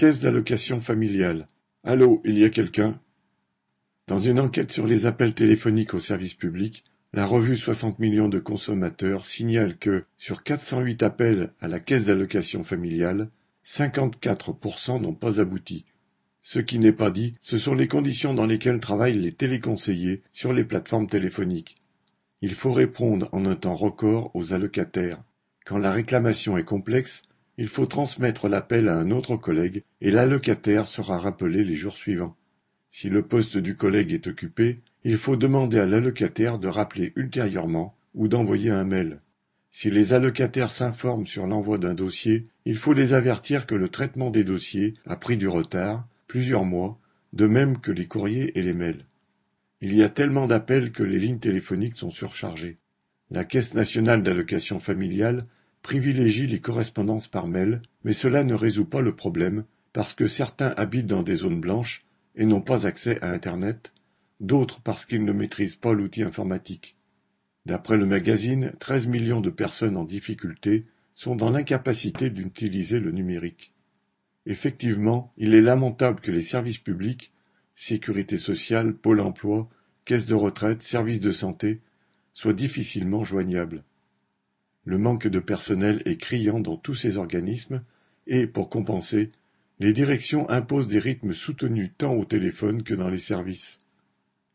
Caisse d'allocation familiale. Allô, il y a quelqu'un? Dans une enquête sur les appels téléphoniques au service public, la revue 60 millions de consommateurs signale que, sur 408 appels à la caisse d'allocation familiale, 54% n'ont pas abouti. Ce qui n'est pas dit, ce sont les conditions dans lesquelles travaillent les téléconseillers sur les plateformes téléphoniques. Il faut répondre en un temps record aux allocataires. Quand la réclamation est complexe, il faut transmettre l'appel à un autre collègue et l'allocataire sera rappelé les jours suivants. Si le poste du collègue est occupé, il faut demander à l'allocataire de rappeler ultérieurement ou d'envoyer un mail. Si les allocataires s'informent sur l'envoi d'un dossier, il faut les avertir que le traitement des dossiers a pris du retard, plusieurs mois, de même que les courriers et les mails. Il y a tellement d'appels que les lignes téléphoniques sont surchargées. La Caisse nationale d'allocation familiale privilégie les correspondances par mail, mais cela ne résout pas le problème, parce que certains habitent dans des zones blanches et n'ont pas accès à Internet, d'autres parce qu'ils ne maîtrisent pas l'outil informatique. D'après le magazine, 13 millions de personnes en difficulté sont dans l'incapacité d'utiliser le numérique. Effectivement, il est lamentable que les services publics, sécurité sociale, pôle emploi, caisse de retraite, services de santé, soient difficilement joignables. Le manque de personnel est criant dans tous ces organismes et, pour compenser, les directions imposent des rythmes soutenus tant au téléphone que dans les services.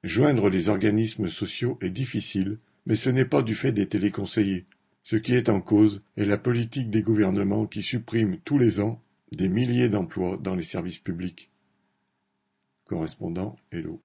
Joindre les organismes sociaux est difficile, mais ce n'est pas du fait des téléconseillers. Ce qui est en cause est la politique des gouvernements qui suppriment tous les ans des milliers d'emplois dans les services publics. Correspondant Hello.